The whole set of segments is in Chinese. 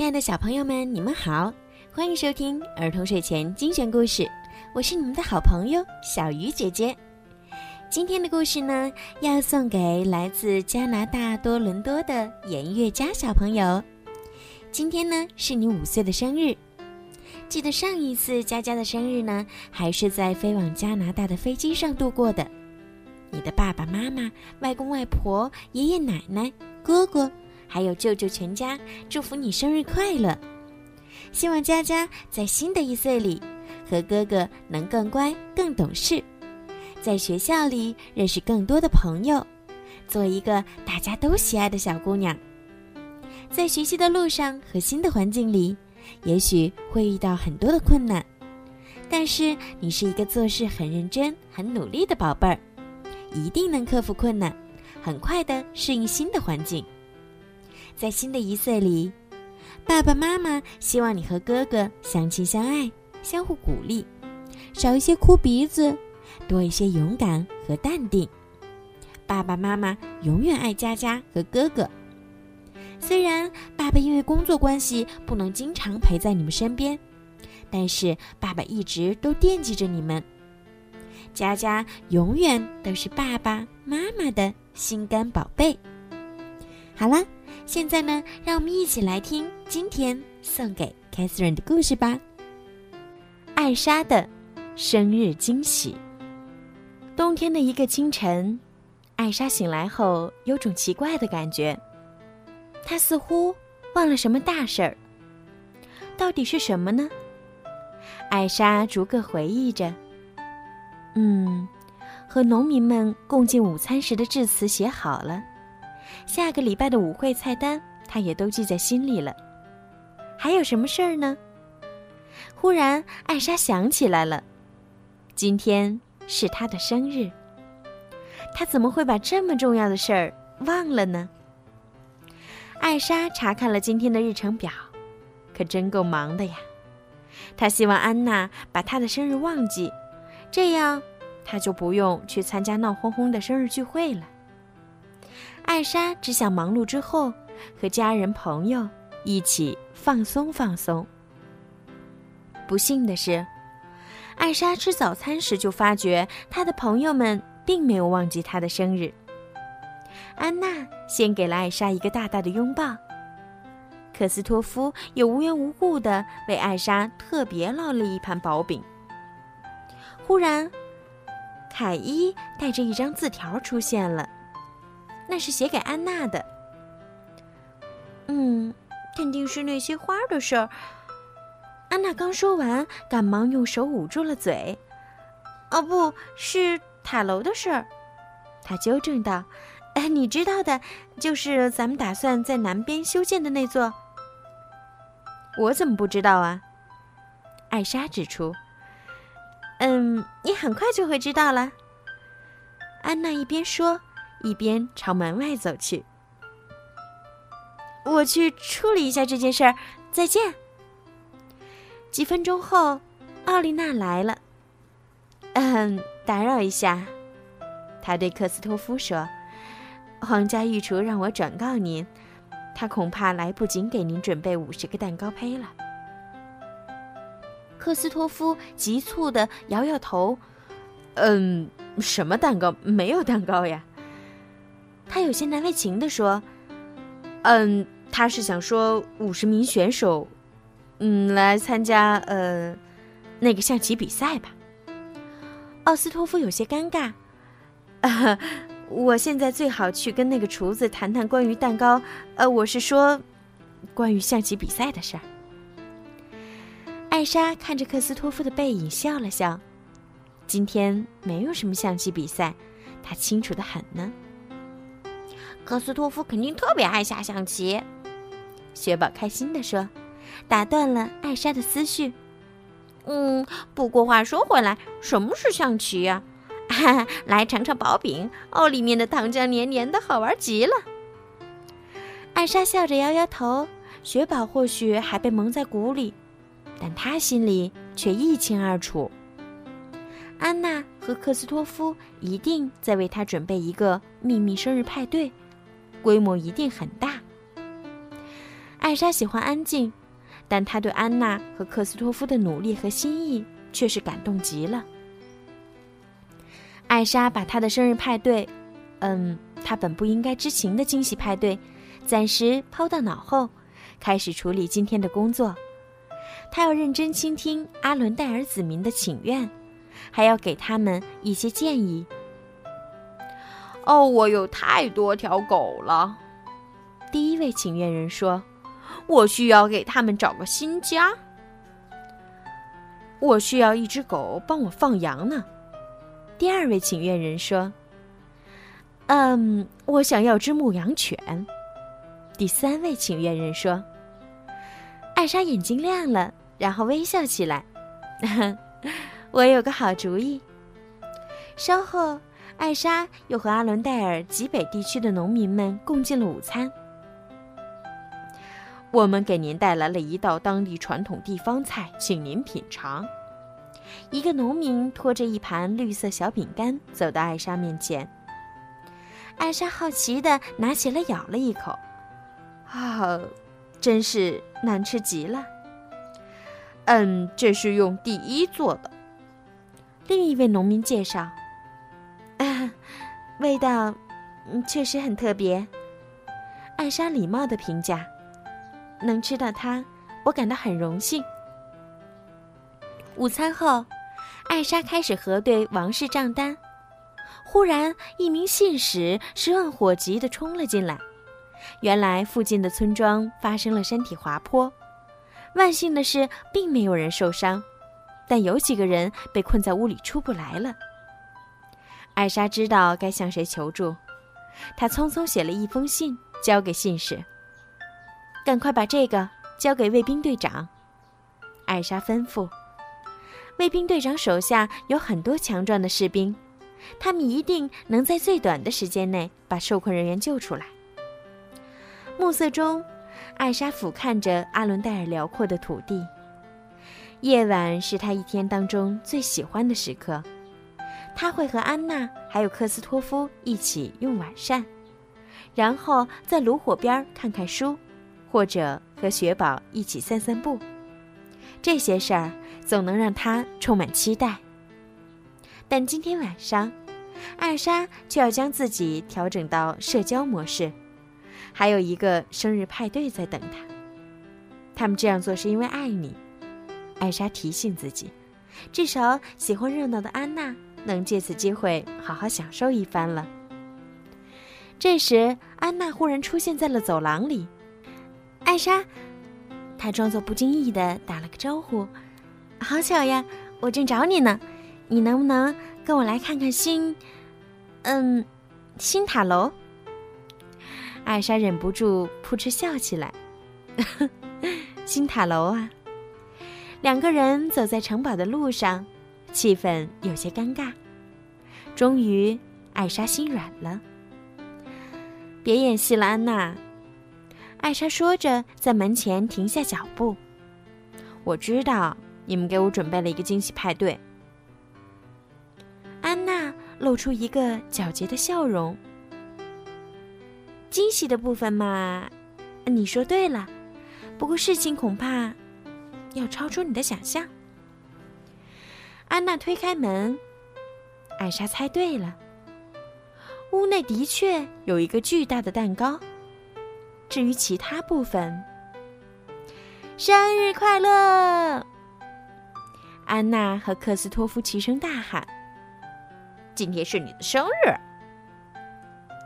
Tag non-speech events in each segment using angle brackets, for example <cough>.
亲爱的小朋友们，你们好，欢迎收听儿童睡前精选故事，我是你们的好朋友小鱼姐姐。今天的故事呢，要送给来自加拿大多伦多的严月佳小朋友。今天呢，是你五岁的生日。记得上一次佳佳的生日呢，还是在飞往加拿大的飞机上度过的。你的爸爸妈妈、外公外婆、爷爷奶奶、哥哥。还有舅舅全家祝福你生日快乐，希望佳佳在新的一岁里和哥哥能更乖、更懂事，在学校里认识更多的朋友，做一个大家都喜爱的小姑娘。在学习的路上和新的环境里，也许会遇到很多的困难，但是你是一个做事很认真、很努力的宝贝儿，一定能克服困难，很快的适应新的环境。在新的一岁里，爸爸妈妈希望你和哥哥相亲相爱，相互鼓励，少一些哭鼻子，多一些勇敢和淡定。爸爸妈妈永远爱佳佳和哥哥。虽然爸爸因为工作关系不能经常陪在你们身边，但是爸爸一直都惦记着你们。佳佳永远都是爸爸妈妈的心肝宝贝。好了。现在呢，让我们一起来听今天送给 Catherine 的故事吧。艾莎的生日惊喜。冬天的一个清晨，艾莎醒来后有种奇怪的感觉，她似乎忘了什么大事儿。到底是什么呢？艾莎逐个回忆着。嗯，和农民们共进午餐时的致辞写好了。下个礼拜的舞会菜单，他也都记在心里了。还有什么事儿呢？忽然，艾莎想起来了，今天是她的生日。她怎么会把这么重要的事儿忘了呢？艾莎查看了今天的日程表，可真够忙的呀。她希望安娜把她的生日忘记，这样她就不用去参加闹哄哄的生日聚会了。艾莎只想忙碌之后和家人朋友一起放松放松。不幸的是，艾莎吃早餐时就发觉她的朋友们并没有忘记她的生日。安娜先给了艾莎一个大大的拥抱。克斯托夫又无缘无故地为艾莎特别烙了一盘薄饼。忽然，凯伊带着一张字条出现了。那是写给安娜的。嗯，肯定是那些花的事儿。安娜刚说完，赶忙用手捂住了嘴。哦，不是塔楼的事儿，她纠正道：“哎，你知道的，就是咱们打算在南边修建的那座。”我怎么不知道啊？艾莎指出：“嗯，你很快就会知道了。”安娜一边说。一边朝门外走去。我去处理一下这件事儿，再见。几分钟后，奥丽娜来了。嗯，打扰一下，她对克斯托夫说：“皇家御厨让我转告您，他恐怕来不及给您准备五十个蛋糕胚了。”克斯托夫急促的摇摇头：“嗯，什么蛋糕？没有蛋糕呀。”他有些难为情地说：“嗯，他是想说五十名选手，嗯，来参加呃那个象棋比赛吧。”奥斯托夫有些尴尬。<laughs> 我现在最好去跟那个厨子谈谈关于蛋糕，呃，我是说关于象棋比赛的事儿。艾莎看着克斯托夫的背影笑了笑。今天没有什么象棋比赛，他清楚的很呢。克斯托夫肯定特别爱下象棋，雪宝开心地说，打断了艾莎的思绪。嗯，不过话说回来，什么是象棋呀？<laughs> 来尝尝薄饼哦，里面的糖浆黏黏的，好玩极了。艾莎笑着摇摇头，雪宝或许还被蒙在鼓里，但他心里却一清二楚。安娜和克斯托夫一定在为他准备一个秘密生日派对。规模一定很大。艾莎喜欢安静，但她对安娜和克斯托夫的努力和心意却是感动极了。艾莎把她的生日派对，嗯，她本不应该知情的惊喜派对，暂时抛到脑后，开始处理今天的工作。她要认真倾听阿伦戴尔子民的请愿，还要给他们一些建议。哦，我有太多条狗了。第一位请愿人说：“我需要给他们找个新家。我需要一只狗帮我放羊呢。”第二位请愿人说：“嗯，我想要只牧羊犬。”第三位请愿人说：“艾莎眼睛亮了，然后微笑起来。<laughs> 我有个好主意。”稍后，艾莎又和阿伦戴尔极北地区的农民们共进了午餐。我们给您带来了一道当地传统地方菜，请您品尝。一个农民拖着一盘绿色小饼干走到艾莎面前。艾莎好奇地拿起来咬了一口，啊，真是难吃极了。嗯，这是用第一做的。另一位农民介绍，啊，<laughs> 味道确实很特别。艾莎礼貌的评价。能吃到它，我感到很荣幸。午餐后，艾莎开始核对王室账单。忽然，一名信使十万火急地冲了进来。原来，附近的村庄发生了山体滑坡。万幸的是，并没有人受伤，但有几个人被困在屋里出不来了。艾莎知道该向谁求助，她匆匆写了一封信，交给信使。赶快把这个交给卫兵队长，艾莎吩咐。卫兵队长手下有很多强壮的士兵，他们一定能在最短的时间内把受困人员救出来。暮色中，艾莎俯瞰着阿伦戴尔辽阔的土地。夜晚是他一天当中最喜欢的时刻，他会和安娜还有克斯托夫一起用晚膳，然后在炉火边看看书。或者和雪宝一起散散步，这些事儿总能让他充满期待。但今天晚上，艾莎却要将自己调整到社交模式，还有一个生日派对在等她。他们这样做是因为爱你，艾莎提醒自己。至少喜欢热闹的安娜能借此机会好好享受一番了。这时，安娜忽然出现在了走廊里。艾莎，她装作不经意的打了个招呼：“好巧呀，我正找你呢。你能不能跟我来看看新……嗯，新塔楼？”艾莎忍不住扑哧笑起来：“ <laughs> 新塔楼啊！”两个人走在城堡的路上，气氛有些尴尬。终于，艾莎心软了：“别演戏了，安娜。”艾莎说着，在门前停下脚步。我知道你们给我准备了一个惊喜派对。安娜露出一个皎洁的笑容。惊喜的部分嘛，你说对了。不过事情恐怕要超出你的想象。安娜推开门，艾莎猜对了。屋内的确有一个巨大的蛋糕。至于其他部分，生日快乐！安娜和克斯托夫齐声大喊：“今天是你的生日！”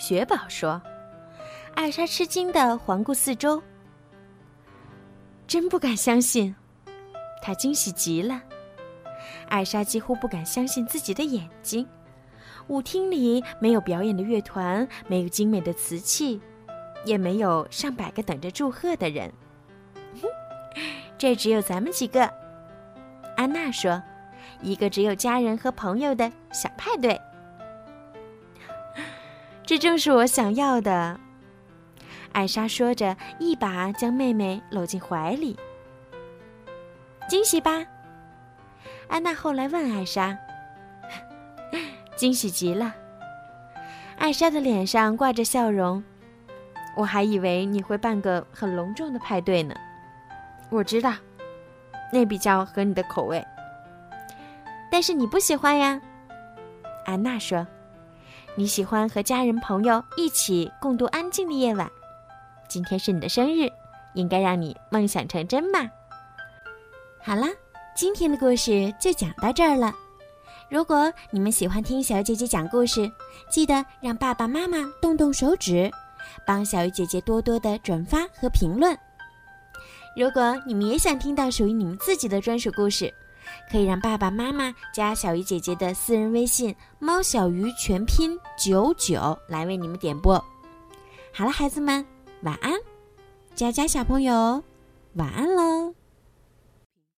雪宝说。艾莎吃惊的环顾四周，真不敢相信，她惊喜极了。艾莎几乎不敢相信自己的眼睛。舞厅里没有表演的乐团，没有精美的瓷器。也没有上百个等着祝贺的人，这只有咱们几个。安娜说：“一个只有家人和朋友的小派对。<laughs> ”这正是我想要的。艾莎说着，一把将妹妹搂进怀里。惊喜吧？安娜后来问艾莎。<laughs> 惊喜极了。艾莎的脸上挂着笑容。我还以为你会办个很隆重的派对呢。我知道，那比较合你的口味。但是你不喜欢呀，安娜说：“你喜欢和家人朋友一起共度安静的夜晚。今天是你的生日，应该让你梦想成真嘛。”好啦，今天的故事就讲到这儿了。如果你们喜欢听小鱼姐姐讲故事，记得让爸爸妈妈动动手指，帮小鱼姐姐多多的转发和评论。如果你们也想听到属于你们自己的专属故事，可以让爸爸妈妈加小鱼姐姐的私人微信“猫小鱼”全拼九九来为你们点播。好了，孩子们，晚安，佳佳小朋友，晚安喽。